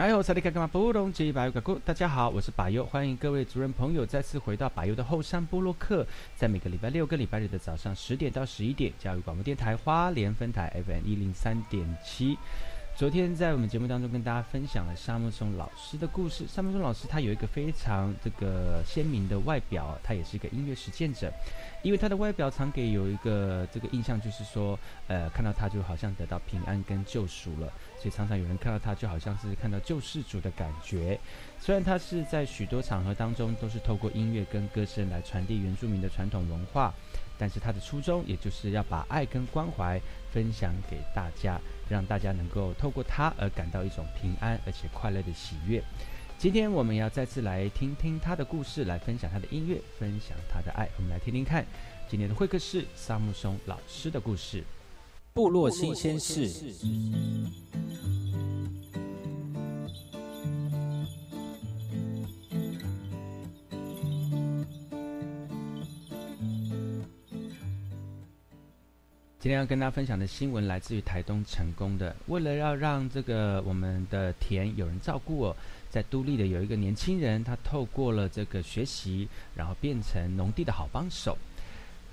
大家好，我是巴优，欢迎各位族人朋友再次回到巴优的后山部落克，在每个礼拜六跟礼拜日的早上十点到十一点，加入广播电台花莲分台 FM 一零三点七。昨天在我们节目当中跟大家分享了沙木松老师的故事。沙木松老师他有一个非常这个鲜明的外表，他也是一个音乐实践者。因为他的外表常给有一个这个印象，就是说，呃，看到他就好像得到平安跟救赎了，所以常常有人看到他就好像是看到救世主的感觉。虽然他是在许多场合当中都是透过音乐跟歌声来传递原住民的传统文化，但是他的初衷也就是要把爱跟关怀分享给大家，让大家能够透过他而感到一种平安而且快乐的喜悦。今天我们要再次来听听他的故事，来分享他的音乐，分享他的爱。我们来听听看，今天的会客室，萨木松老师的故事，部落新鲜事。今天要跟大家分享的新闻来自于台东成功的，为了要让这个我们的田有人照顾哦。在都立的有一个年轻人，他透过了这个学习，然后变成农地的好帮手。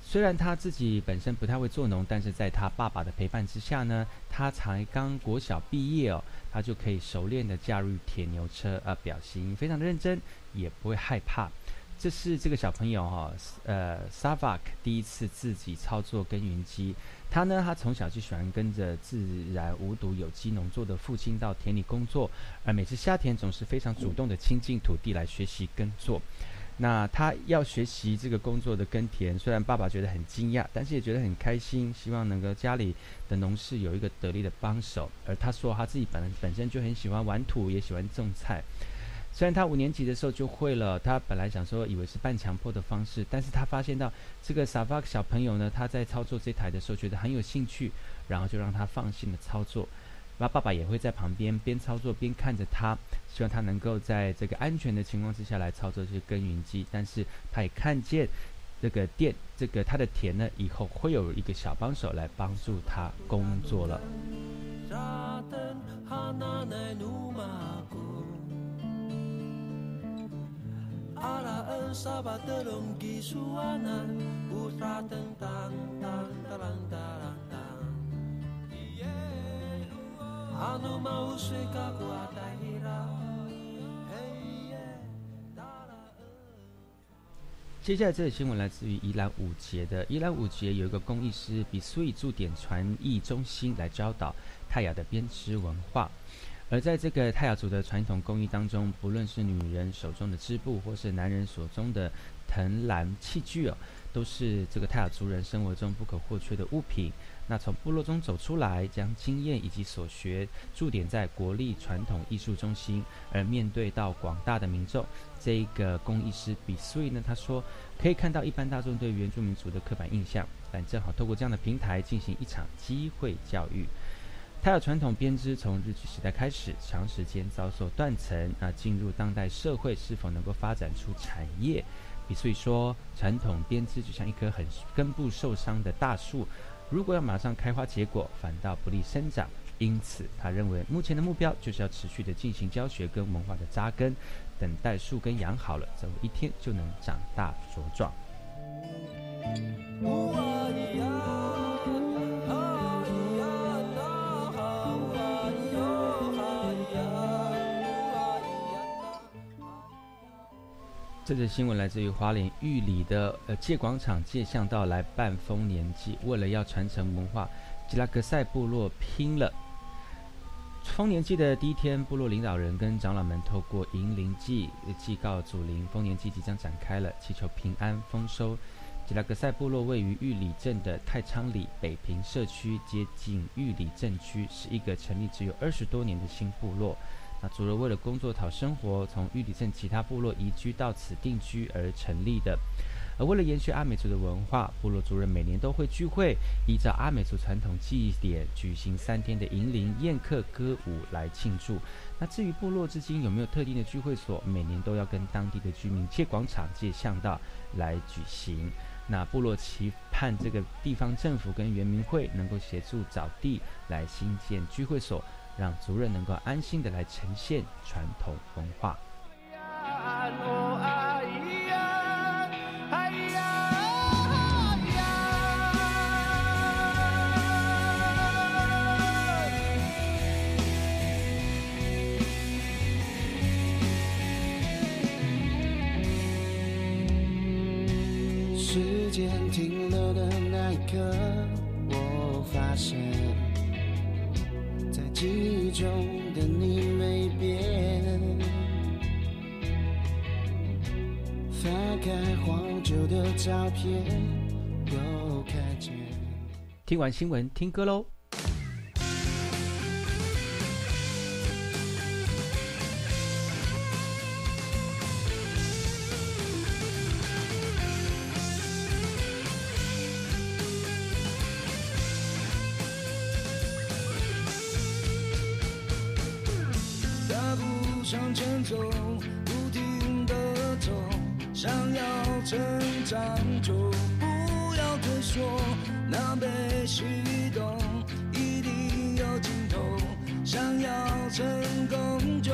虽然他自己本身不太会做农，但是在他爸爸的陪伴之下呢，他才刚国小毕业哦，他就可以熟练的驾驭铁牛车，呃，表情非常的认真，也不会害怕。这是这个小朋友哈，呃，Savak 第一次自己操作耕耘机。他呢，他从小就喜欢跟着自然无毒有机农作的父亲到田里工作，而每次夏天总是非常主动的亲近土地来学习耕作。那他要学习这个工作的耕田，虽然爸爸觉得很惊讶，但是也觉得很开心，希望能够家里的农事有一个得力的帮手。而他说他自己本本身就很喜欢玩土，也喜欢种菜。虽然他五年级的时候就会了，他本来想说以为是半强迫的方式，但是他发现到这个萨巴小朋友呢，他在操作这台的时候觉得很有兴趣，然后就让他放心的操作。那爸爸也会在旁边边操作边看着他，希望他能够在这个安全的情况之下来操作这些耕耘机。但是他也看见这个电，这个他的田呢，以后会有一个小帮手来帮助他工作了。接下来这个新闻来自于宜兰五节的宜兰五节有一个工艺师比苏以驻点传艺中心来教导泰雅的编织文化。而在这个泰雅族的传统工艺当中，不论是女人手中的织布，或是男人手中的藤篮器具哦，都是这个泰雅族人生活中不可或缺的物品。那从部落中走出来，将经验以及所学驻点在国立传统艺术中心，而面对到广大的民众，这一个工艺师比所以呢，他说可以看到一般大众对原住民族的刻板印象，但正好透过这样的平台进行一场机会教育。泰雅传统编织从日据时代开始，长时间遭受断层。那进入当代社会，是否能够发展出产业？所以说，传统编织就像一棵很根部受伤的大树，如果要马上开花结果，反倒不利生长。因此，他认为目前的目标就是要持续的进行教学跟文化的扎根，等待树根养好了，总有一天就能长大茁壮。这则新闻来自于花莲玉里的呃借广场借巷道来办丰年祭，为了要传承文化，吉拉格塞部落拼了。丰年祭的第一天，部落领导人跟长老们透过迎灵祭祭告祖灵，丰年祭即将展开了，祈求平安丰收。吉拉格塞部落位于玉里镇的太仓里北平社区，接近玉里镇区，是一个成立只有二十多年的新部落。那族人为了工作讨生活，从玉里镇其他部落移居到此定居而成立的。而为了延续阿美族的文化，部落族人每年都会聚会，依照阿美族传统祭典举行三天的迎灵宴客歌舞来庆祝。那至于部落至今有没有特定的聚会所，每年都要跟当地的居民借广场、借巷道来举行。那部落期盼这个地方政府跟原民会能够协助找地来新建聚会所。让族人能够安心的来呈现传统文化。时间停留的那一刻，我发现。记忆中的你没变，翻开黄旧的照片，又看见。听完新闻，听歌喽。上就不要退缩。那被许东一定有尽头想要成功就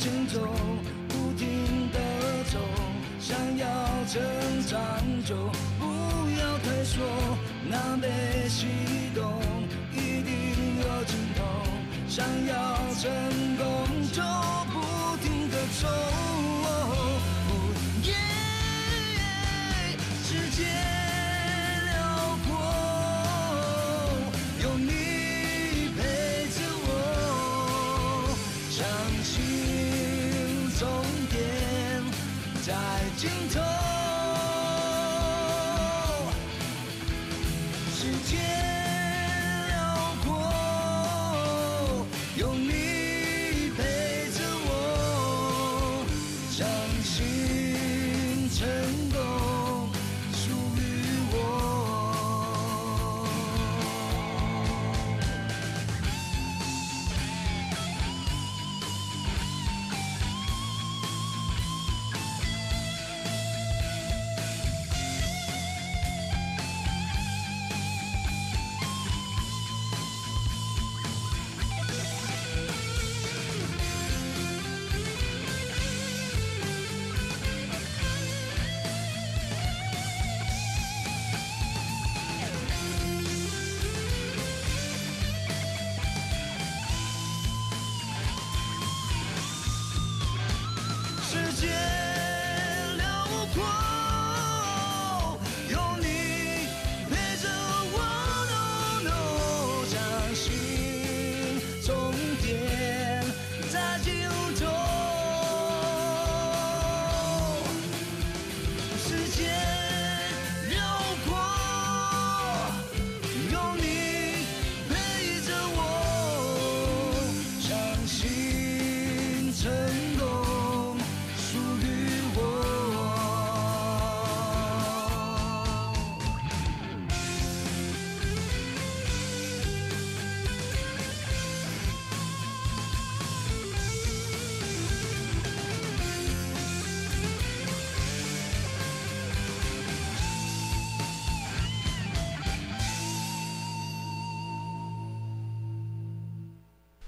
行走，不停的走，想要成长就不要退缩，南北西东，一定有尽头，想要成功。在尽头。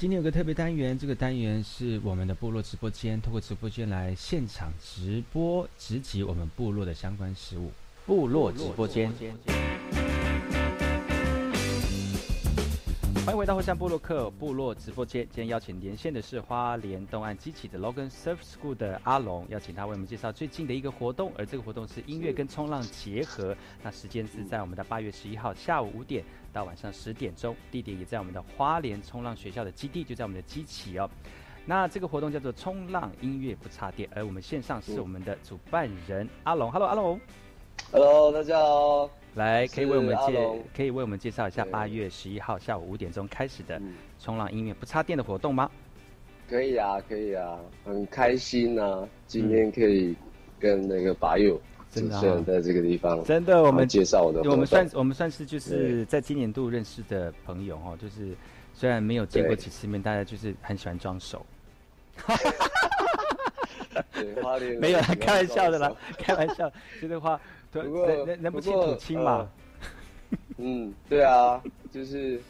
今天有个特别单元，这个单元是我们的部落直播间，通过直播间来现场直播直击我们部落的相关事务。部落直播间。欢迎回到火山部落克部落直播间。今天邀请连线的是花莲东岸激起的 Logan Surf School 的阿龙，邀请他为我们介绍最近的一个活动，而这个活动是音乐跟冲浪结合。那时间是在我们的八月十一号下午五点到晚上十点钟，地点也在我们的花莲冲浪学校的基地，就在我们的基起哦。那这个活动叫做冲浪音乐不插电，而我们线上是我们的主办人阿龙。Hello，阿龙。Hello，大家好。来，可以为我们介可以为我们介绍一下八月十一号下午五点钟开始的嗯，冲浪音乐不插电的活动吗？可以啊，可以啊，很开心啊，今天可以跟那个拔友主真的啊。持人在这个地方，真的，我们介绍我的，我们算我们算是就是在今年度认识的朋友哦，就是虽然没有见过对。几次面，大家就是很喜欢装熟。没有啦，开玩笑的啦开玩笑。这的话，对，不过人人人不亲不过土亲嘛。呃嗯，对啊，就是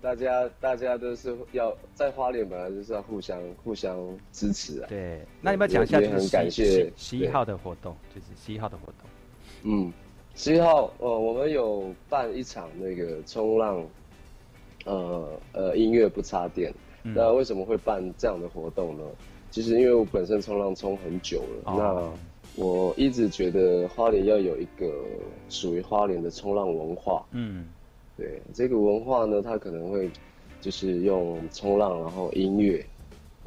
大家大家都是要在花莲本来就是要互相互相支持啊，对，那你要不要讲一下也很就是感谢十一号的活动，就是十一号的活动。嗯，十一号，呃，我们有办一场那个冲浪，呃呃，音乐不插电。嗯那为什么会办这样的活动呢？其实因为我本身冲浪冲很久了，哦那我一直觉得花莲要有一个属于花莲的冲浪文化。嗯对这个文化呢，它可能会就是用冲浪，然后音乐，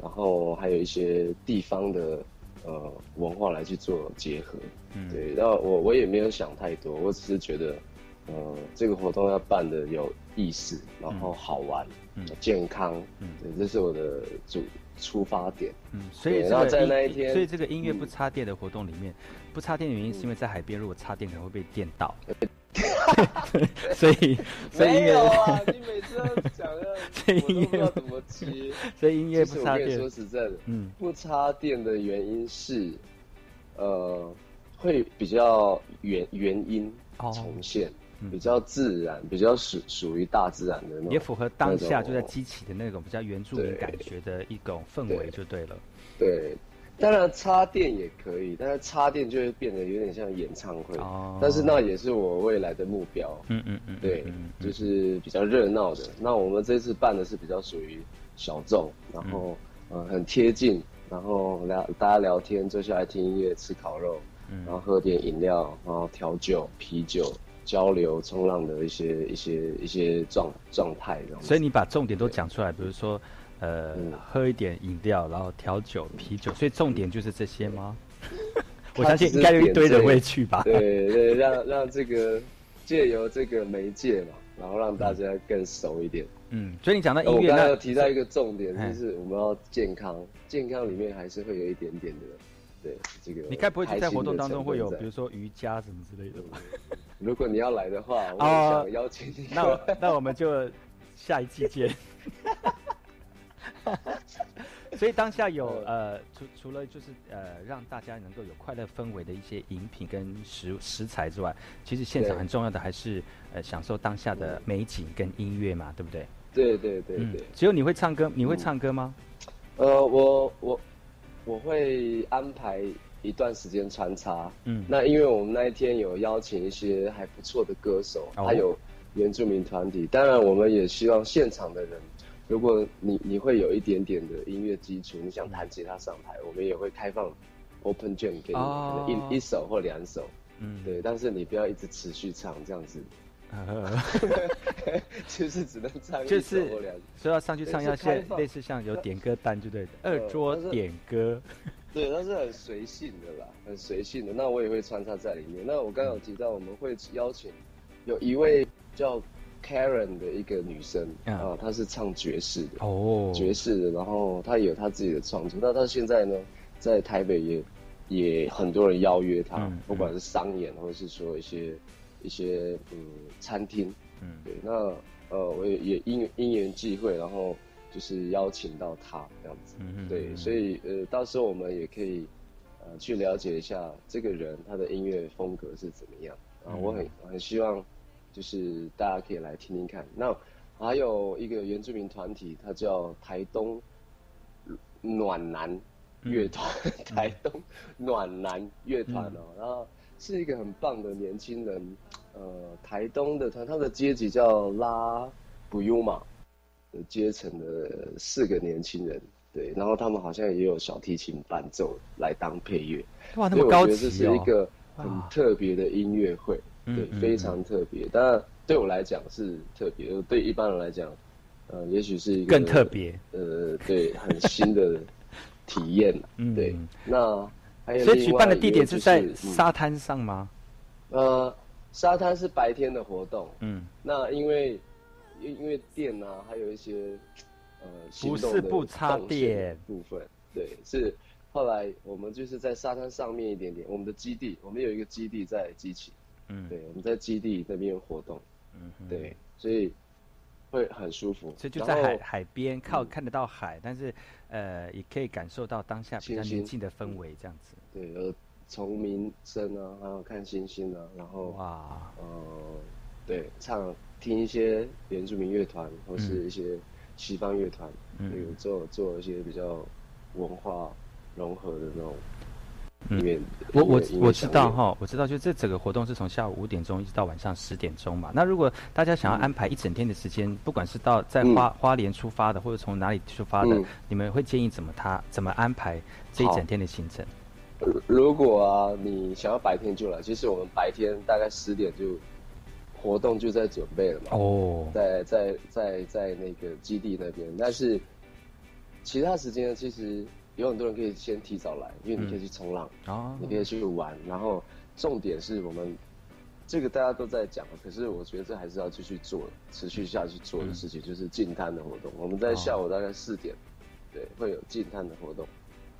然后还有一些地方的呃文化来去做结合。嗯，对，那我我也没有想太多，我只是觉得，呃，这个活动要办的有意思，然后好玩，嗯。健康，嗯。对，这是我的主出发点。嗯，所以对然后这个在那一天所以这个音乐不嗯插电的活动里面，不插电的原因是因为在海边，如果插电可能会被电到，所以 所以音乐啊，你每次都讲的，所以音乐我都不知道怎么接。所以音乐其不插电实我跟你说，实在的，嗯。不插电的原因是，呃，会比较原原音哦。重现，嗯比较自然，比较属属于大自然的那种。也符合当下就在激起的那种比较原住民感觉的一种氛围就对了。对，当然插电也可以，但是插电就会变得有点像演唱会。哦但是那也是我未来的目标。嗯嗯嗯，对，就是比较热闹的。那我们这次办的是比较属于小众，然后、嗯呃很贴近，然后聊大家聊天，坐下来听音乐，吃烤肉，嗯然后喝点饮料，然后调酒、啤酒，交流冲浪的一些一些一些状状态这样。所以你把重点都讲出来，比如说，呃，嗯喝一点饮料，然后调酒、啤酒，所以重点就是这些吗？我相信应该有一堆人会去吧。对对，让让这个借由这个媒介嘛，然后让大家更熟一点。嗯，所以你讲到音乐，那我刚才那有提到一个重点，哎就是我们要健康，健康里面还是会有一点点的，对这个。你该不会就在活动当中会有，比如说瑜伽什么之类的吧？如果你要来的话，我想邀请你。那我那我们就下一季见。所以当下有呃，除除了就是呃，让大家能够有快乐氛围的一些饮品跟食食材之外，其实现场很重要的还是呃，享受当下的美景跟音乐嘛，对不对？对对对嗯对，，只有你会唱歌，你会嗯唱歌吗？呃，我我我会安排一段时间穿插。嗯，那因为我们那一天有邀请一些还不错的歌手，哦还有原住民团体。当然，我们也希望现场的人，如果你你会有一点点的音乐基础，你想弹吉他上台，我们也会开放 open jam 给你，哦可能一一首或两首。嗯，对，但是你不要一直持续唱，这样子呃，就是只能唱一首就是或两。所以要上去唱，对要是开放现类似像有点歌单，就对了，二呃桌点歌。对，它是很随性的啦，很随性的。那我也会穿插在里面。那我刚刚有提到，我们会邀请有一位叫 Karen 的一个女生嗯啊，她是唱爵士的，哦，爵士的，然后她有她自己的创作。那她现在呢，在台北也也很多人邀约她，嗯不管是商演或者是说一些一些嗯餐厅，嗯。对，那呃我也也因因缘际会，然后就是邀请到他这样子。嗯对，所以呃，到时候我们也可以呃去了解一下这个人他的音乐风格是怎么样。啊。嗯我很很希望就是大家可以来听听看。那还有一个原住民团体，他叫台东暖男乐团，台东暖男乐团哦，然后是一个很棒的年轻人，呃，台东的团，他的阶级叫拉布尤马的阶层的四个年轻人，对，然后他们好像也有小提琴伴奏来当配乐，哇，那么高级我觉得这是一哦！个很特别的音乐会，对，嗯嗯非常特别。当然对我来讲是特别，对一般人来讲，呃，也许是一个更特，别。呃，对，很新的 体验。嗯对，那所以举办的地点是在沙滩上吗？呃，沙滩是白天的活动，嗯，那因为因因为电啊，还有一些呃不是不插电。部分，对，是后来我们就是在沙滩上面一点点，我们的基地，我们有一个基地在基奇，嗯。对，我们在基地那边活动，嗯对，所以会很舒服，所以就在海海边靠嗯。看得到海，但是呃也可以感受到当下比较宁静的氛围，这样子。对，呃虫鸣声啊，还有看星星啊，然后哇，呃，对，唱听一些原住民乐团或是一些西方乐团，嗯。有做做一些比较文化融合的那种嗯。我我我知道，哈，我知道，就这整个活动是从下午五点钟一直到晚上十点钟嘛。那如果大家想要安排一整天的时间，不管是到在花、花莲出发的，或者从哪里出发的，嗯你们会建议怎么他怎么安排这一整天的行程？如如果啊，你想要白天就来，其实我们白天大概十点就活动就在准备了嘛。哦，在在在在那个基地那边，但是其他时间，其实有很多人可以先提早来，因为你可以去冲浪，哦，你可以去玩，然后重点是我们这个大家都在讲，可是我觉得这还是要继续做，持续下去做的事情，就是进滩的活动。我们在下午大概四点，对，会有进滩的活动。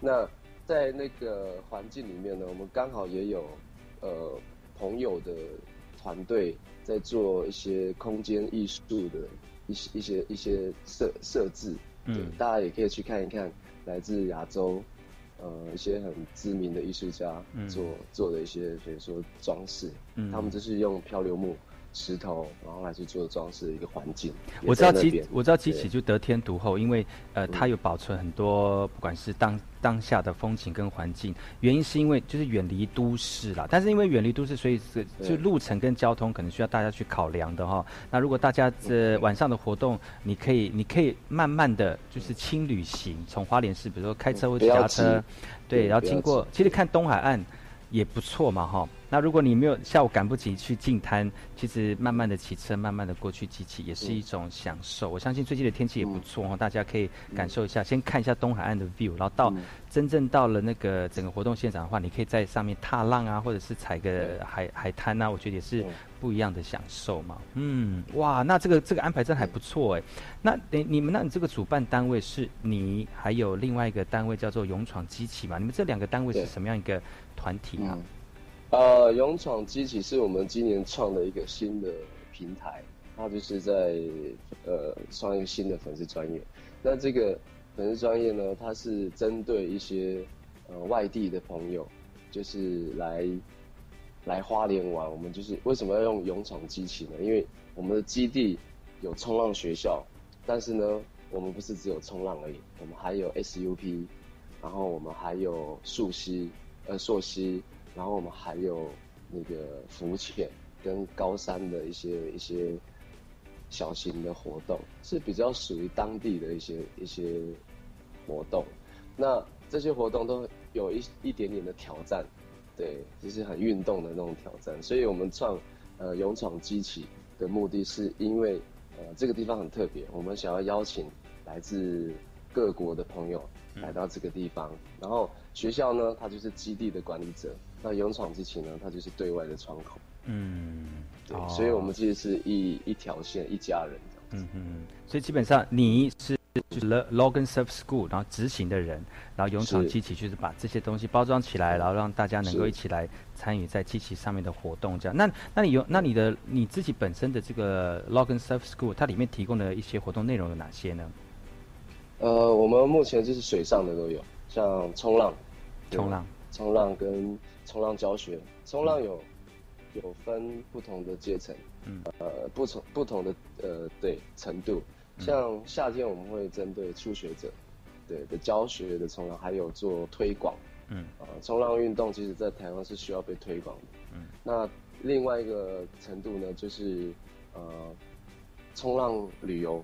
那在那个环境里面呢，我们刚好也有呃朋友的团队在做一些空间艺术的一些一些一些设设置，对，嗯。大家也可以去看一看来自亚洲呃一些很知名的艺术家嗯。做、做的一些，比如说装饰，嗯。他们就是用漂流木、石头，然后来去做装饰的一个环境。我知道基在那边我知道基对奇就得天独厚，因为呃，它有保存很多不管是当当下的风景跟环境，原因是因为就是远离都市啦，但是因为远离都市，所以是就路程跟交通可能需要大家去考量的哈。那如果大家这晚上的活动，你可以你可以慢慢的就是轻旅行，从花莲市，比如说开车或者骑车，对，然后经过其实看东海岸。也不错嘛哈。那如果你没有下午赶不及去进滩，其实慢慢的骑车，慢慢的过去机器，也是一种享受。我相信最近的天气也不错哦，大家可以感受一下，先看一下东海岸的 view，然后到嗯真正到了那个整个活动现场的话，你可以在上面踏浪啊，或者是踩个海海滩啊，我觉得也是不一样的享受嘛。嗯，哇，那这个这个安排真的还不错哎。那你你们那你这个主办单位是你，还有另外一个单位叫做勇闯机器嘛？你们这两个单位是什么样一个团体啊？嗯，呃，勇闯机器是我们今年创的一个新的平台，它就是在呃创一个新的粉丝专业。那这个粉丝专业呢，它是针对一些呃外地的朋友，就是来来花莲玩。我们就是为什么要用勇闯机器呢？因为我们的基地有冲浪学校，但是呢，我们不是只有冲浪而已，我们还有 SUP，然后我们还有溯溪，呃溯溪，然后我们还有那个浮潜跟高山的一些一些小型的活动，是比较属于当地的一些一些活动。那这些活动都有一一点点的挑战，对，就是很运动的那种挑战。所以我们创呃勇闯机器的目的是因为呃这个地方很特别，我们想要邀请来自各国的朋友来到这个地方，然后学校呢，它就是基地的管理者，那勇闯机器呢，它就是对外的窗口。嗯，对，哦所以我们其实是一一条线一家人这样子。嗯嗯，所以基本上你是就是 Lo- Logan Surf School，然后执行的人，然后勇闯机器就是把这些东西包装起来，然后让大家能够一起来参与在机器上面的活动。这样，那那你有那你的你自己本身的这个 Logan Surf School，它里面提供的一些活动内容有哪些呢？呃，我们目前就是水上的都有，像冲浪、冲浪，冲浪跟冲浪教学，冲浪有有分不同的阶层，嗯呃不同不同的呃对程度，像夏天我们会针对初学者，对的教学的冲浪，还有做推广。嗯啊，冲浪运动其实在台湾是需要被推广的。嗯，那另外一个程度呢，就是呃，冲浪旅游，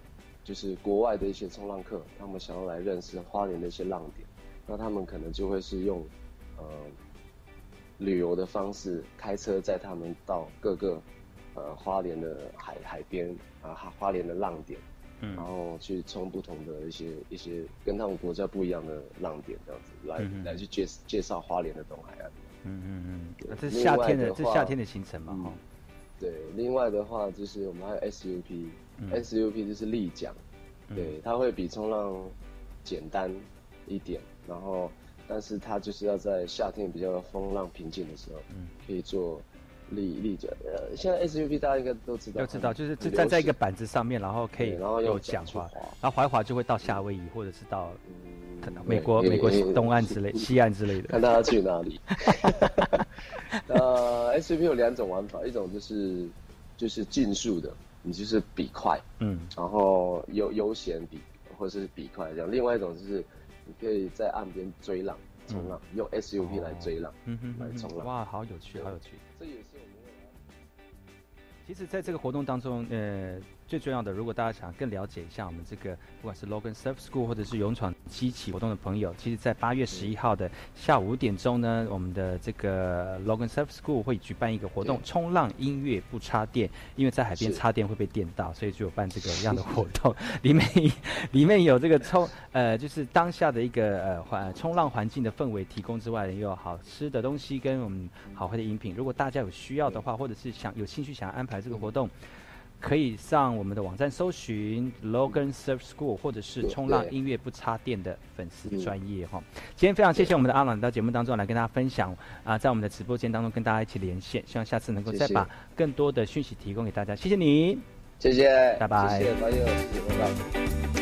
就是国外的一些冲浪客，他们想要来认识花莲的一些浪点，那他们可能就会是用呃旅游的方式，开车载他们到各个呃花莲的海海边啊，花花莲的浪点。嗯然后去冲不同的一些一些跟他们国家不一样的浪点，这样子来、嗯来去介介绍花莲的东海岸。嗯嗯嗯，对那这是夏天的这夏天的行程嘛，嗯哈，对，另外的话就是我们还有 SUP，SUP、嗯 SUP 就是立桨，嗯对，它会比冲浪简单一点，然后但是它就是要在夏天比较风浪平静的时候，嗯可以做立立桨。呃，现在 SUP 大家应该都知道，都知道就是就站在一个板子上面，然后可以然后有用桨滑，然后滑一滑就会到夏威夷或者是到嗯可能美国美国东岸之类、西岸之类的。看大家去哪里。呃，SUP 有两种玩法，一种就是就是竞速的，你就是比快，嗯然后悠悠闲比或者是比快这样；另外一种就是你可以在岸边追浪、冲浪，用 SUP 来追浪。来冲浪哇，好有趣，好有趣。这也是我们未来其实，在这个活动当中，呃，最重要的，如果大家想更了解一下我们这个，不管是 Logan Surf School 或者是勇闯七起活动的朋友，其实，在八月十一号的下午五点钟呢，我们的这个 Logan Surf School 会举办一个活动，冲浪音乐不插电，因为在海边插电会被电到，所以就有办这个样的活动。里面里面有这个冲 呃，就是当下的一个呃环冲浪环境的氛围提供之外，也有好吃的东西跟我们好喝的饮品。如果大家有需要的话，或者是想有兴趣想要安排这个活动。可以上我们的网站搜寻 Logan Surf School，或者是冲浪音乐不插电的粉丝嗯专业哈。今天非常谢谢我们的阿朗到节目当中来跟大家分享啊，在我们的直播间当中跟大家一起连线，希望下次能够再把更多的讯息提供给大家。谢谢你。谢谢，拜拜谢谢，拜拜，谢谢，拜拜。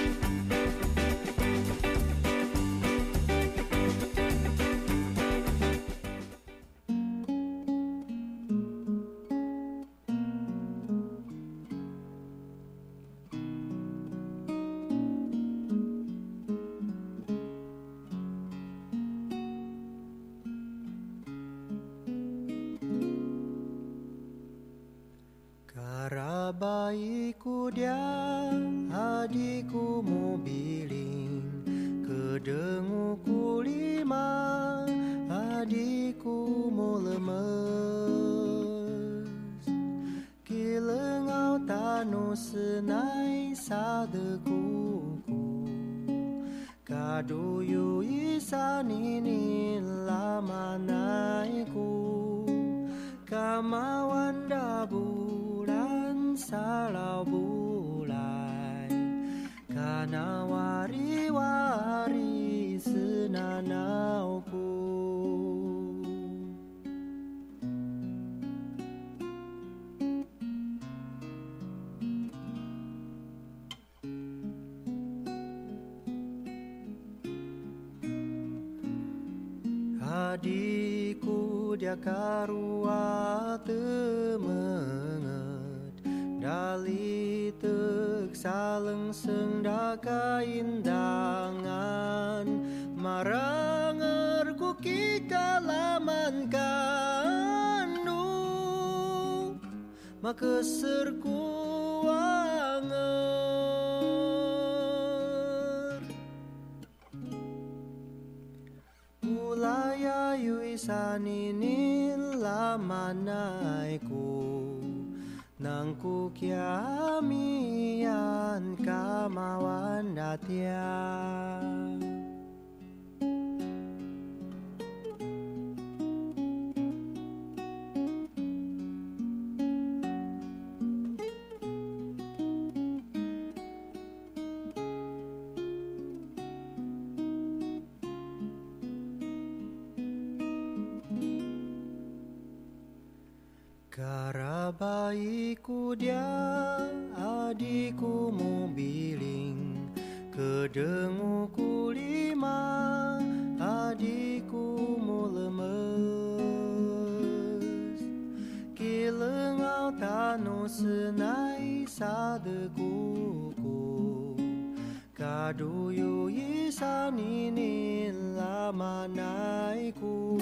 duyu yisani nila manaiku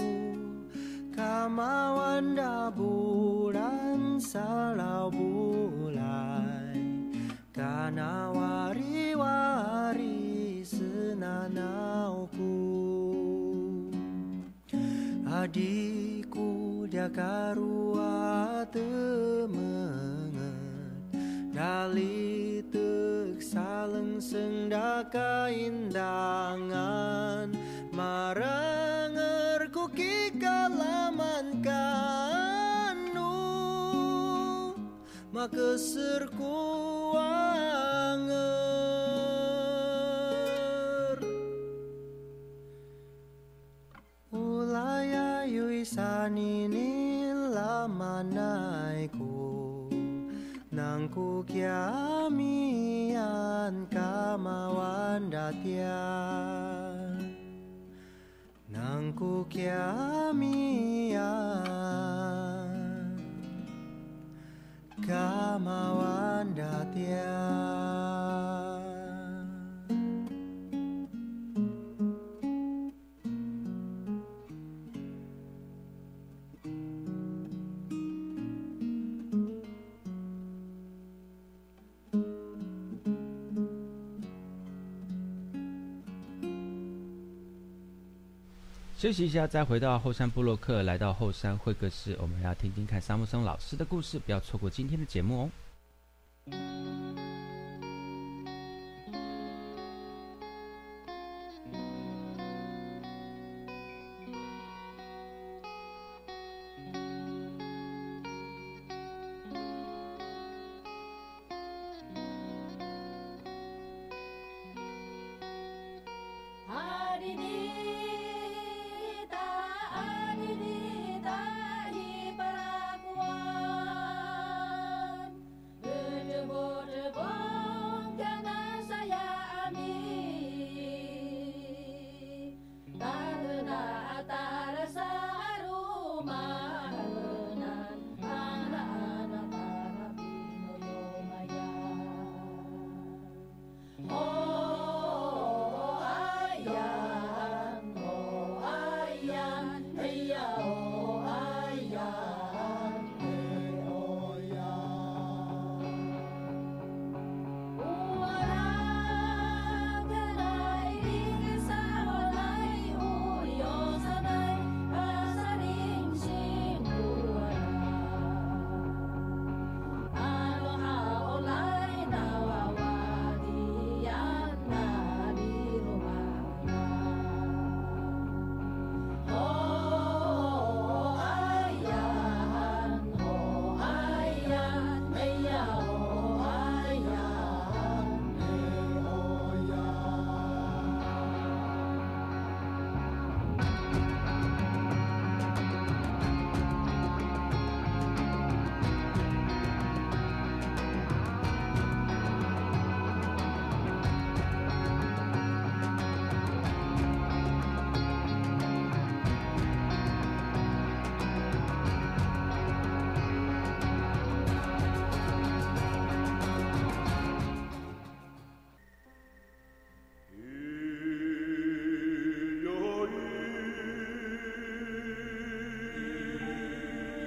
kamawan da bulan salau bulai kana wari wari senanauku. Adikku jakarua temengat dalite Saleng senda indangan Marang erku kikalaman kanu. Makesir kuanger Ulaya yuisanini lamanaiku Nangku kiai kamu kamawan datya Nangku Kamu, Kamawan datya 休息一下，再回到后山部落客，来到后山会客室，我们要听听看沙木松老师的故事，不要错过今天的节目哦。Adinita,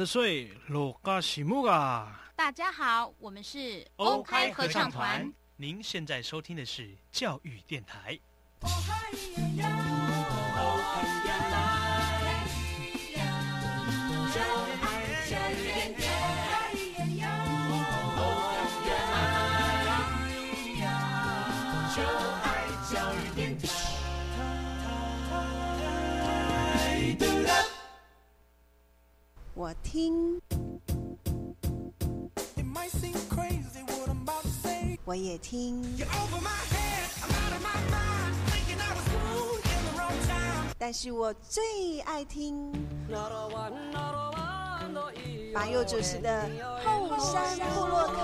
的水，罗嘎西木啊！大家好，我们是欧开合唱团。您现在收听的是教育电台。我也听，但是我最爱听。马佑主持的《后山部落客》。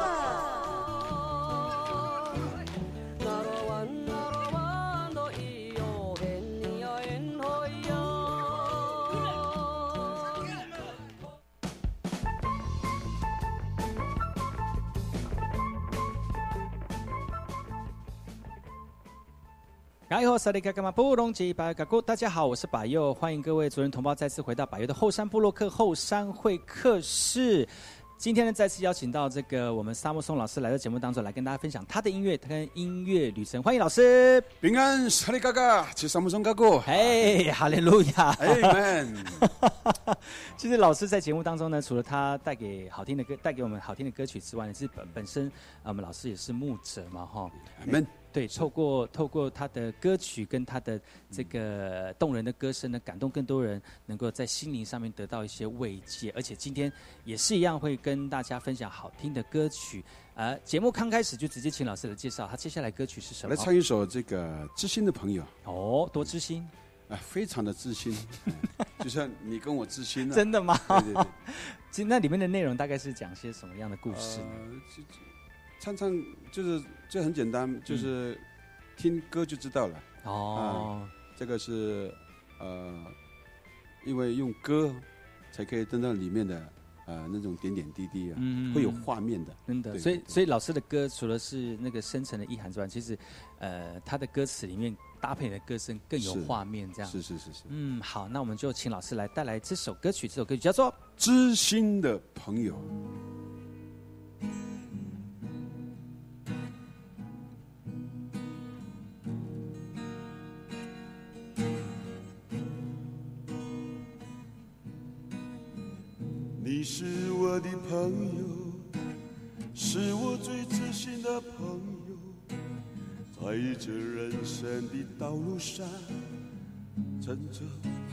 然后萨利卡干嘛布隆吉巴嘎古，大家好，我是百佑，欢迎各位族人同胞再次回到百佑的后山部落客后山会客室。今天呢，再次邀请到这个我们沙漠松老师来到节目当中，来跟大家分享他的音乐跟音乐旅程。欢迎老师，平安，萨利嘎嘎，去沙漠松嘎古，嘿，哈利路亚，哎们。其实老师在节目当中呢，除了他带给好听的歌，带给我们好听的歌曲之外呢，是本本身啊，我们老师也是牧者嘛，哈，们。对，透过透过他的歌曲跟他的这个动人的歌声呢，感动更多人，能够在心灵上面得到一些慰藉。而且今天也是一样，会跟大家分享好听的歌曲。呃，节目刚开始就直接请老师来介绍，他接下来歌曲是什么？来唱一首这个知心的朋友。哦，多知心啊，非常的知心，就像你跟我知心了。真的吗？对对对。其实 那里面的内容大概是讲些什么样的故事呢？唱唱就是就很简单，就是听歌就知道了。哦，这个是呃，因为用歌才可以登到里面的呃那种点点滴滴啊，会有画面的。真的，所以所以老师的歌除了是那个深层的意涵之外，其实呃他的歌词里面搭配的歌声更有画面，这样。是是是是。嗯，好，那我们就请老师来带来这首歌曲，这首歌曲叫做《知心的朋友》。朋友，是我最知心的朋友，在这人生的道路上，牵着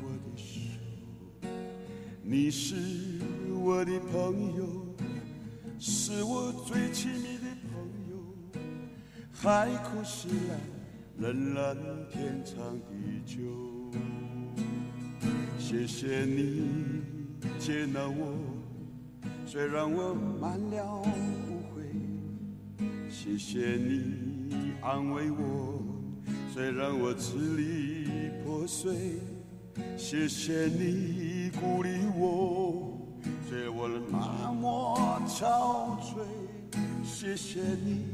我的手。你是我的朋友，是我最亲密的朋友，海枯石烂，仍然天长地久。谢谢你。接纳我，虽然我满了误会。谢谢你安慰我，虽然我支离破碎。谢谢你鼓励我，虽然我那么憔悴。谢谢你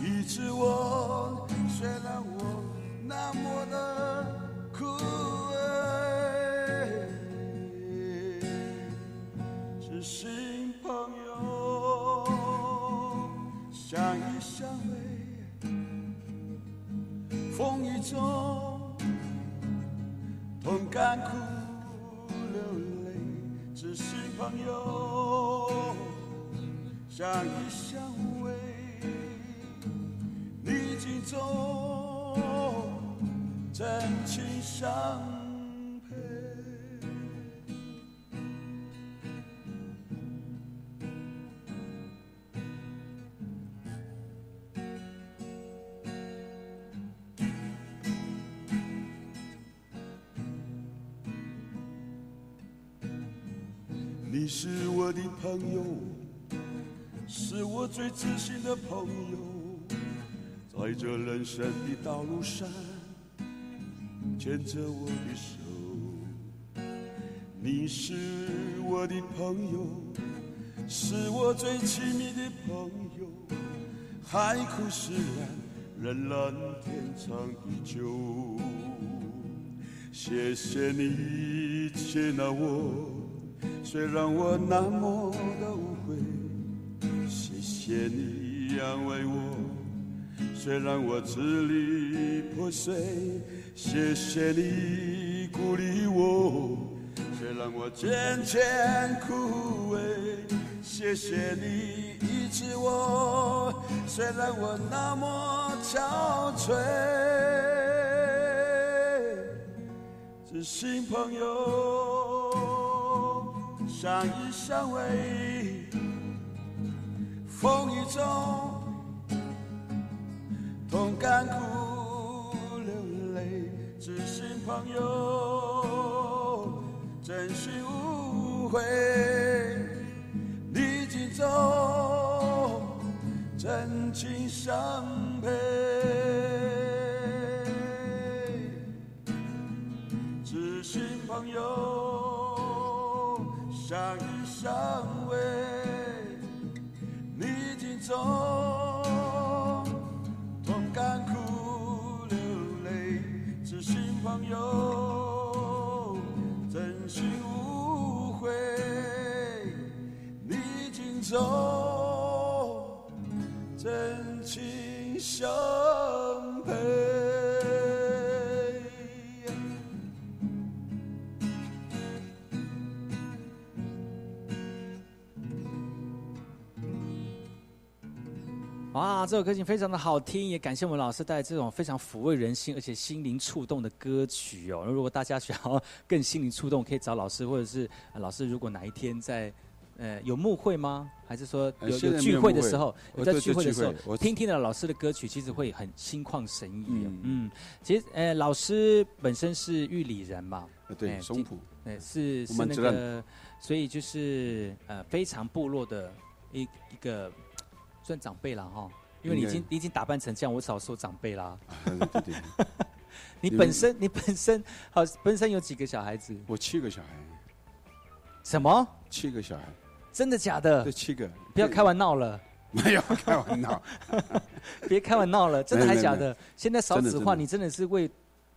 医治我，虽然我那么的枯萎，只是相偎，风雨中同甘苦流泪。知心朋友，相依相偎，逆境中真情相。朋友，是我最知心的朋友，在这人生的道路上，牵着我的手。你是我的朋友，是我最亲密的朋友，海枯石烂，人蓝天长地久。谢谢你接纳我，虽然我那么的无悔。谢谢你安慰我，虽然我支离破碎。谢谢你鼓励我，虽然我渐渐枯萎。谢谢你医治我，虽然我那么憔悴。知心朋友，相依相偎，风雨中同甘苦流泪。知心朋友，真心无悔，逆境中真情相陪。知心朋友，相依相偎，逆境中同甘苦流泪。知心朋友，真心无悔，逆境中哇，这首歌曲非常的好听，也感谢我们老师带来这种非常抚慰人心而且心灵触动的歌曲哦。如果大家想要更心灵触动，可以找老师，或者是、呃老师如果哪一天在呃有幕会吗？还是说呃有有聚会会的时候，有在聚会的时候听听了老师的歌曲，其实会很心旷神怡哦。嗯嗯，其实呃老师本身是玉里人嘛，呃对哎松浦呃是是那个，所以就是呃非常部落的一一个算长辈了哈。因为你已经你已经打扮成这样，我少说长辈啦。对对对，你本身你本身好本身有几个小孩子？我七个小孩，什么？七个小孩，真的假的？对，七个，不要开玩闹了，没有开玩闹，别开玩闹了，真的还假的？现在少子化，你真的是为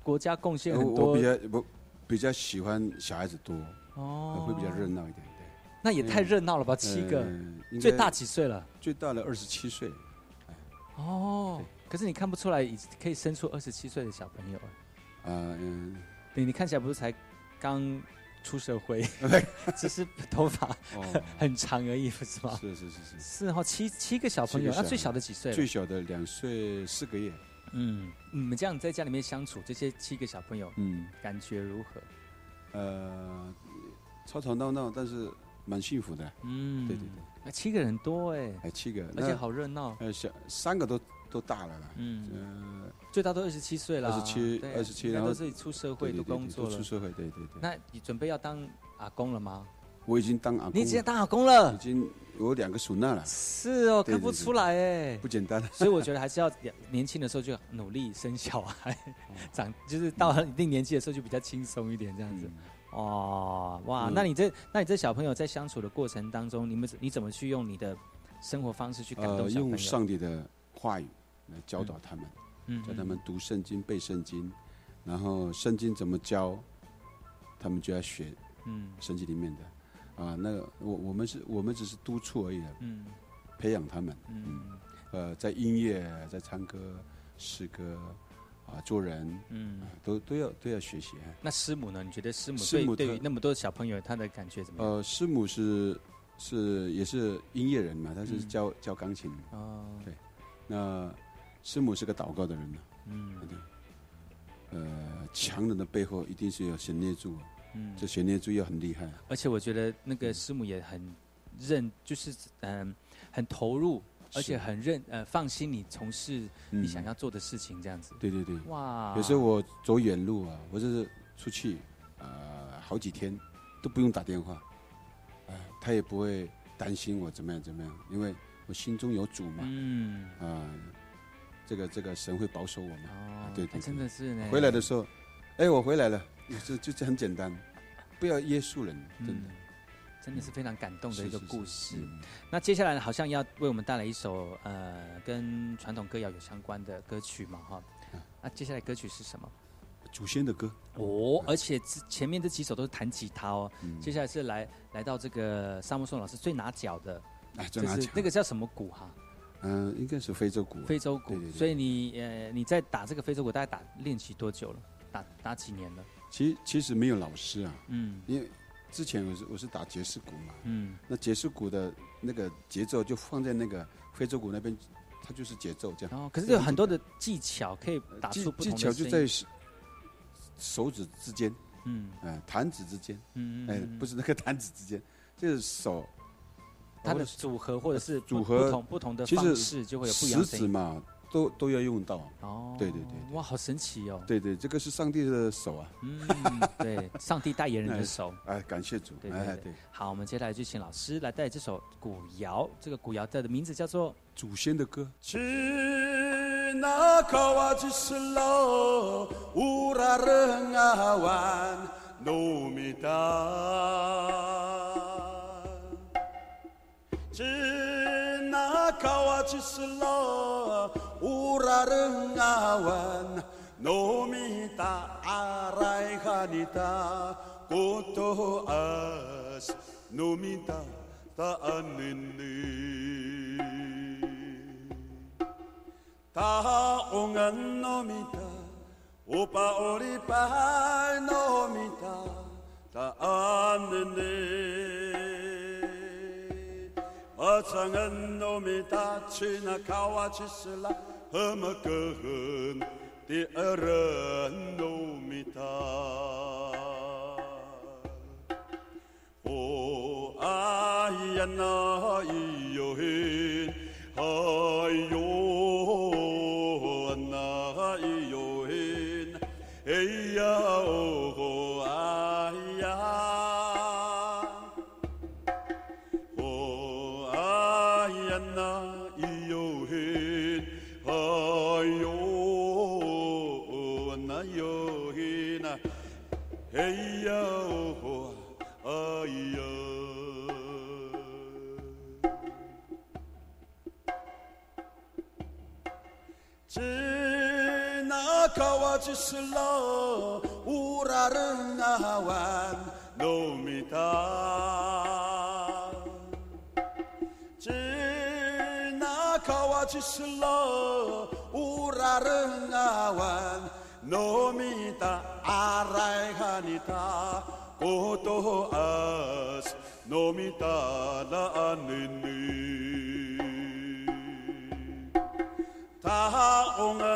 国家贡献我很多我比。较我比较喜欢小孩子多，哦会比较热闹一点。那也太热闹了吧？七个最大几岁了？最大的二十七岁，哦，可是你看不出来，已可以生出二十七岁的小朋友。啊。嗯，对你看起来不是才刚出社会，只是头发哦。很长而已，不是吗？是是是是，是哦，七七个小朋友，那最小的几岁？最小的两岁四个月，嗯，你们这样在家里面相处，这些七个小朋友，嗯，感觉如何？呃，吵吵闹闹，但是蛮幸福的。嗯，对对对，那七个人多哎，哎，七个，而且好热闹。呃，小三个都都大了啦，嗯。呃，最大都二十七岁了，二十七二十七，然后应该都是出社会都工作了，都出社会，对对对。那你准备要当阿公了吗？我已经当阿公了，你已经当阿公了？已经有两个孙娜了，是哦，看不出来哎，不简单。所以我觉得还是要年轻的时候就努力生小孩，长 就是到了一定年纪的时候就比较轻松一点这样子。哦，哇，嗯。那你这那你这小朋友在相处的过程当中，你们你怎么去用你的生活方式去感动小朋友？上帝的话语来教导他们，嗯教他们读圣经、背圣经，然后圣经怎么教，他们就要学，嗯。圣经里面的。啊，那个我我们是我们只是督促而已，嗯。培养他们，嗯。嗯，呃，在音乐、在唱歌、诗歌啊，做人，嗯啊，都都要都要学习。啊那师母呢？你觉得师母对对于那么多小朋友，他的感觉怎么样？呃，师母是是也是音乐人嘛，他是嗯教、教钢琴。哦，对，那师母是个祷告的人呢，嗯对。呃，强人的背后一定是有神捏住，嗯这神捏住要很厉害。而且我觉得那个师母也很认，就是嗯、很投入，而且很认呃放心你从事你嗯想要做的事情，这样子。对对对，哇有时候我走远路啊，我就是出去，呃，好几天都不用打电话，啊、他也不会担心我怎么样怎么样，因为我心中有主嘛。嗯，啊，这个这个神会保守我嘛。哦对对对真的是呢。回来的时候，哎，我回来了，就就就很简单，不要约束人，真的。嗯真的是非常感动的一个是是是故事。嗯那接下来好像要为我们带来一首呃跟传统歌谣有相关的歌曲嘛哈。那接下来歌曲是什么？祖先的歌哦，而且之前面这几首都是弹吉他哦。嗯接下来是来来到这个沙漠松老师最拿脚的，哎最拿脚就是那个叫什么鼓哈？嗯，应该是非洲鼓。非洲鼓对对。对所以你呃你在打这个非洲鼓大概打练习多久了？打打几年了？其其实没有老师啊，嗯因为之前我是我是打爵士鼓嘛，嗯。那爵士鼓的那个节奏就放在那个非洲鼓那边，它就是节奏这样。哦，可是有很多的技巧可以打技出不同的技巧就在手手指之间，嗯。呃，弹指之间，嗯嗯哎嗯，不是那个弹指之间，就是手。它的组合或者是组合不同不同的方式就会有不一样指嘛，都都要用到。哦对对对哇，好神奇哦！对对，这个是上帝的手啊。嗯，对，上帝代言人的手。哎，感谢主。对哎对对。好，我们接下来就请老师来带来这首古谣，这个古谣的名字叫做《祖先的歌》。Chinakawajislaw urarengawan numita Chinakawajislaw urarengawan numita aray hanita koto as numita taanini taongan nomita upa oripa nomita taanene acangan nomita china kawachisla hamakan di aran nomita o ayana love urareng awan domita. Cinakawa cislo urareng awan nomita arai hanita koto as nomita la anini. Ta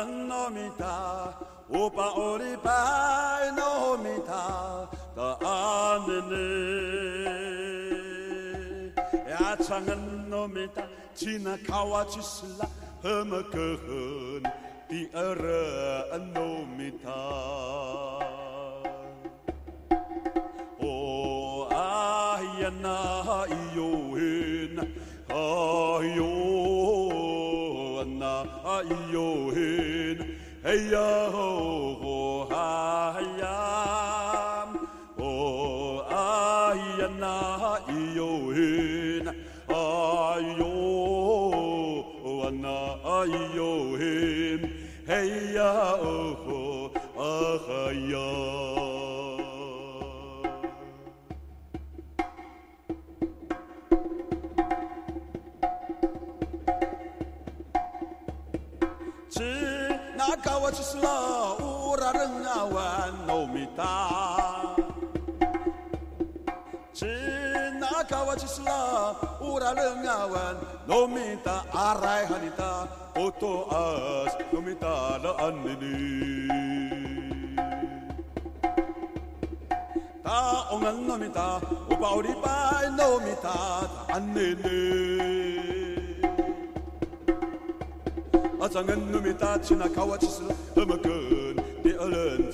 no mita. Upa oripai nomita taanene yacangan nomita china kawachisla hemekehen di era nomita o ayana iyohin ayo na ayohin hey yo. kalangawan Nomita aray hanita Otoas Nomita laan nini Ta ongan nomita Upauripay nomita Taan anini Atangan nomita Chinakawa chisla Hamakan Di alan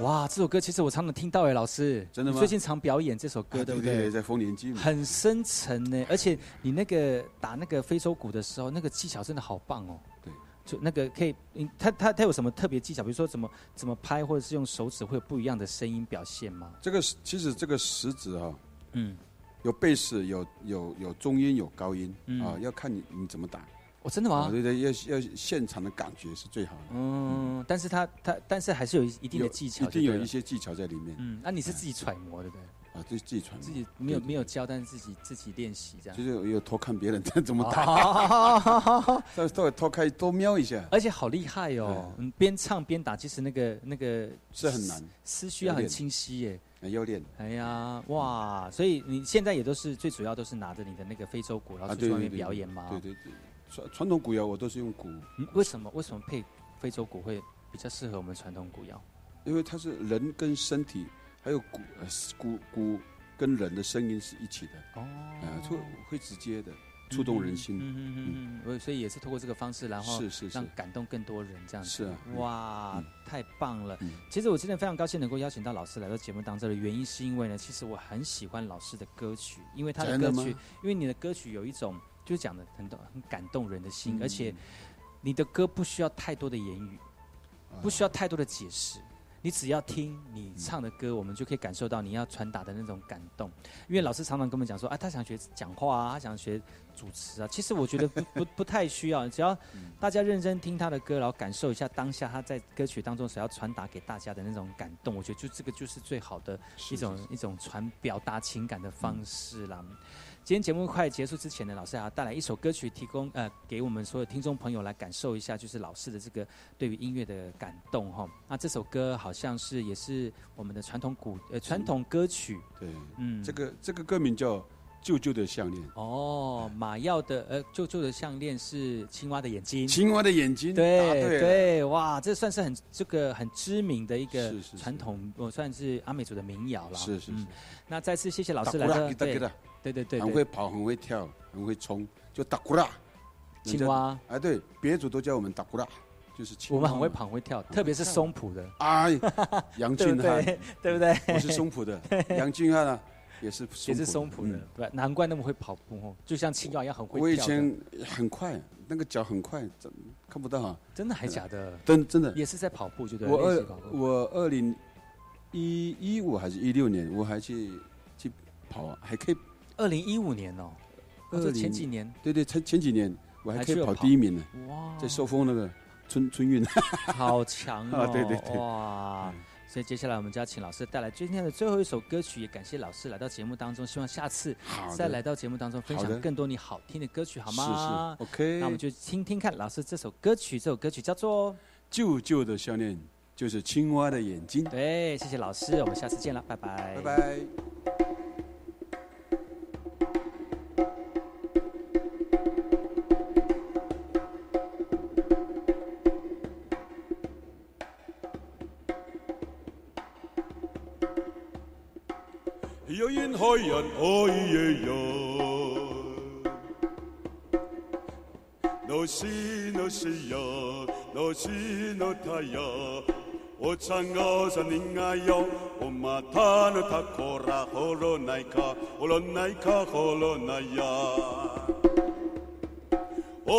哇，这首歌其实我常常听到哎，老师，真的吗？最近常表演这首歌，啊对不对？对在丰年祭很深沉呢，而且你那个打那个非洲鼓的时候，那个技巧真的好棒哦。对，就那个可以，嗯他他他有什么特别技巧？比如说怎么怎么拍，或者是用手指会有不一样的声音表现吗？这个其实这个食指哈、嗯，有贝斯，有有有中音，有高音、嗯啊，要看你你怎么打。哦，真的吗啊对对，要要现场的感觉是最好的。嗯，但是他他但是还是有一定的技巧一定有一些技巧在里面。嗯，那、你是自己揣摩对不对？啊，自己自己传，自己没有没有教，但是自己自己练习这样。就是有有偷看别人怎么哦打，到到偷开多瞄一下。而且好厉害哦！嗯，边唱边打，其实那个那个是很难思思绪要很清晰耶。要练。哎呀，哇！所以你现在也都是最主要都是拿着你的那个非洲鼓，然后去外面表演吗？对对对，传传统鼓谣我都是用鼓，嗯，为什么为什么配非洲鼓会比较适合我们传统鼓谣？因为它是人跟身体，还有鼓呃鼓鼓跟人的声音是一起的。哦，呃，会会直接的触动人心。嗯嗯嗯嗯，所以也是通过这个方式，然后是是让感动更多人这样子。是啊哇，太棒了！其实我今天非常高兴能够邀请到老师来到节目当中的原因，是因为呢，其实我很喜欢老师的歌曲，因为他的歌曲，因为你的歌曲有一种就是讲的很多很感动人的心，而且你的歌不需要太多的言语，不需要太多的解释。你只要听你唱的歌，我们就可以感受到你要传达的那种感动。因为老师常常跟我们讲说，啊，他想学讲话啊，他想学主持啊。其实我觉得不 不不太需要，只要大家认真听他的歌，然后感受一下当下他在歌曲当中所要传达给大家的那种感动，我觉得就这个就是最好的一种一种传表达情感的方式啦。今天节目快结束之前呢，老师还要带来一首歌曲，提供呃给我们所有听众朋友来感受一下，就是老师的这个对于音乐的感动哈。那这首歌好像是也是我们的传统古呃传统歌曲，对，嗯，这个这个歌名叫《舅舅的项链》。哦，马耀的呃舅舅的项链是青蛙的眼睛，青蛙的眼睛，对对对，哇，这算是很这个很知名的一个传统，我算是阿美族的民谣了。是是那再次谢谢老师来打鼓啦到，对对对对，很会跑，很会跳，很会冲，就打鼓啦。青蛙，哎，对，别组都叫我们打鼓啦，就是青蛙。我们很会跑，很会跳，特别是松浦的。哎，杨俊汉。对不对？我是松浦的，杨俊汉啊，也是也是松浦的，对吧？难怪那么会跑步哦，就像青蛙一样很会跳。我以前很快，那个脚很快，怎看不到啊？真的还假的？真真的也是在跑步，就对。我二我二零一一五还是一六年，我还去去跑啊，还可以。二零一五年哦，哦就前几年。对对，前前几年我还可以跑跑第一名呢。哇在寿丰那个春春运。好强哦！啊对对对哇！所以接下来我们就要请老师带来今天的最后一首歌曲，也感谢老师来到节目当中，希望下次再来到节目当中分享更多你好听的歌曲，好吗？是是，OK 那我们就听听看老师这首歌曲，这首歌曲叫做《旧旧的项链就是青蛙的眼睛。对，谢谢老师，我们下次见了，拜拜，拜拜。有烟海人爱夜人，我是我是呀，我是我他呀，我唱歌是你呀哟，我骂他我他可拉可罗奈卡，可罗奈卡可罗奈呀，爱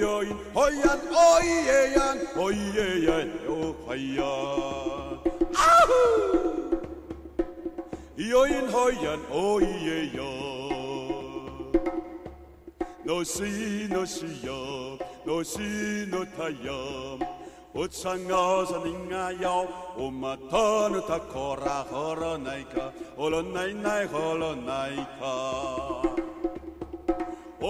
呀爱呀爱夜人，爱夜人哟快呀。哦 Yo in hoi yan o ye yo No si no si yo no si no ta yo O tsanga sa ninga yo o mata no ta kora horo nai ka o lo nai nai holo nai ka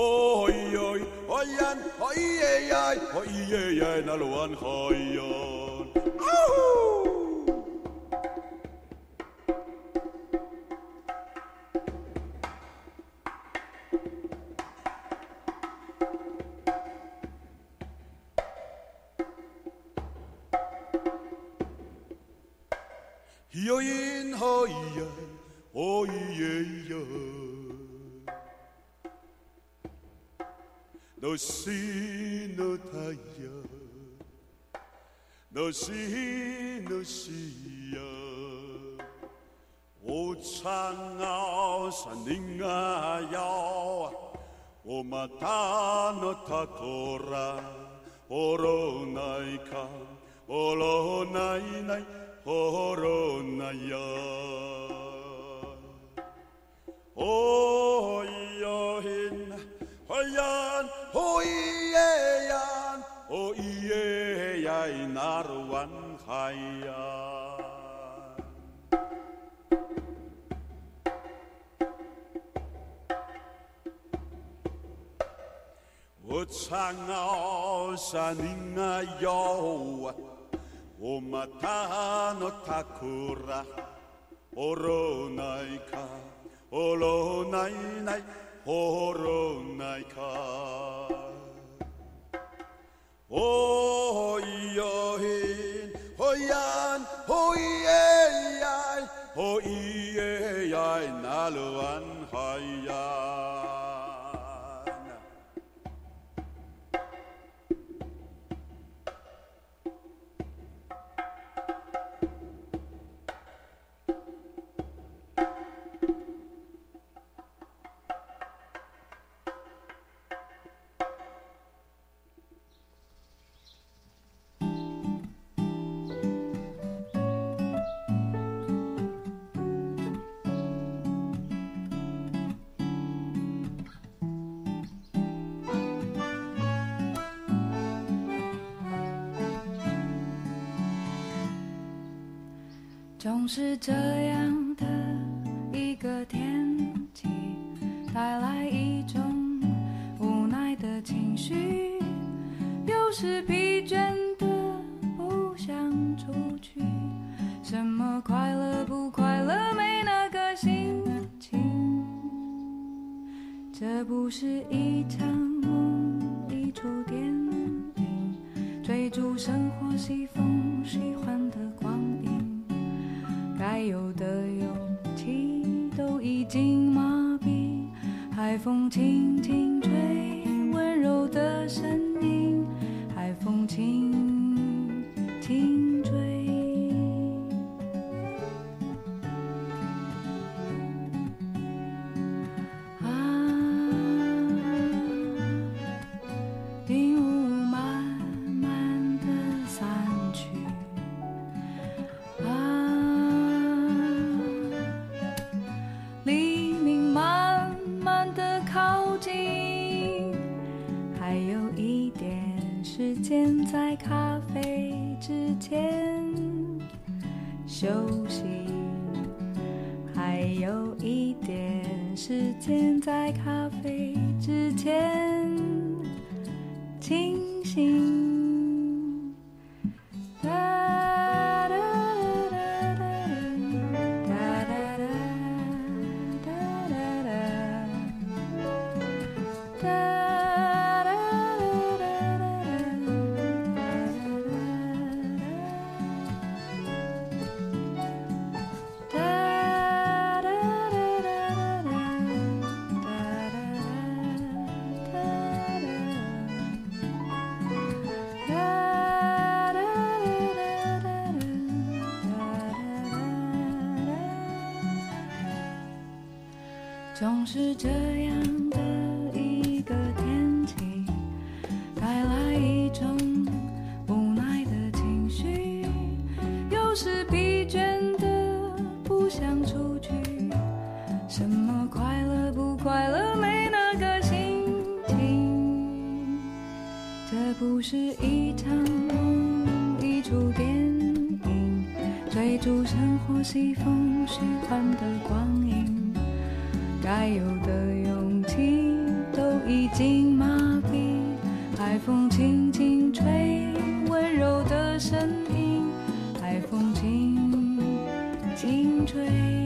Oi oi oi yan oi ye yai oi ye yai na lo an, hoi yo 西那西呀，我唱啊山林啊呀，我马达那塔托拉，我罗奈卡，我罗奈奈，我罗奈呀，哦哟 hin，哦呀，哦耶呀，哦耶。ai nar wan khaya Utsanga o saninga yoa O mata no takura Oronai ka Oronai nai Oronai ka Oh, yo, hin, oh, yan, oh, ye, oh, ho, oh, yai, oh, hai, oh 总是这样的一个天气，带来一种无奈的情绪，有时疲倦的不想出去，什么快乐不快乐没那个心情，这不是一场梦，一出电影，追逐生活西风喜欢。有的勇气都已经麻痹，海风轻轻吹，温柔的声一场梦一出电影追逐生活西风虚幻的光影该有的勇气都已经麻痹。海风轻轻吹温柔的声音海风轻轻吹。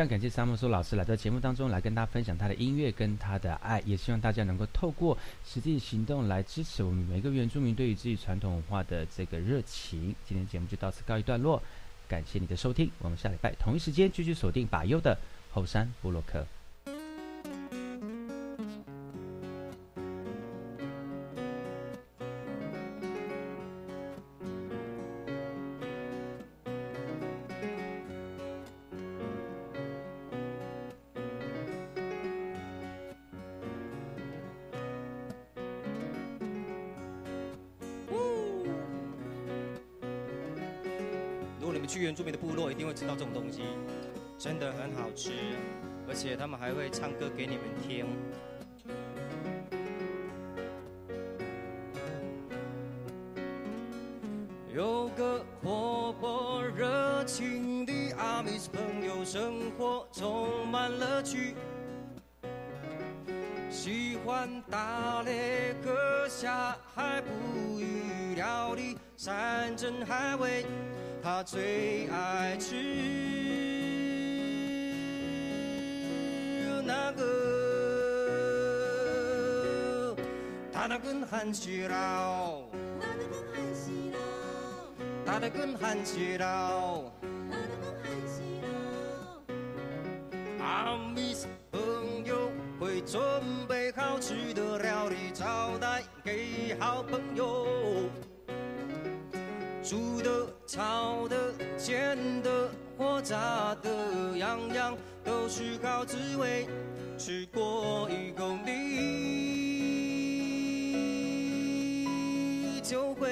非常感谢沙漠苏老师来到节目当中来跟大家分享他的音乐跟他的爱，也希望大家能够透过实际行动来支持我们每个原住民对于自己传统文化的这个热情。今天节目就到此告一段落，感谢你的收听，我们下礼拜同一时间继续锁定把优的后山布洛克。去原住民的部落，一定会吃到这种东西，真的很好吃，而且他们还会唱歌给你们听。有个活泼热情的阿米斯朋友，生活充满乐趣，喜欢打猎、割下海捕鱼、料理山珍海味。他最爱吃那个，他那根汉西佬，他那根汉西佬，阿米斯朋友会准备好吃的料理招待给好朋友。煮的、炒的、煎的或炸的，样样都是好滋味。吃过一口你就会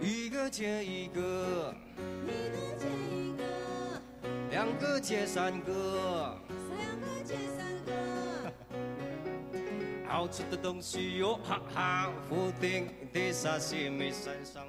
一个接一个，两个接三个。好吃的东西哟，哈哈，福鼎的沙西米山上。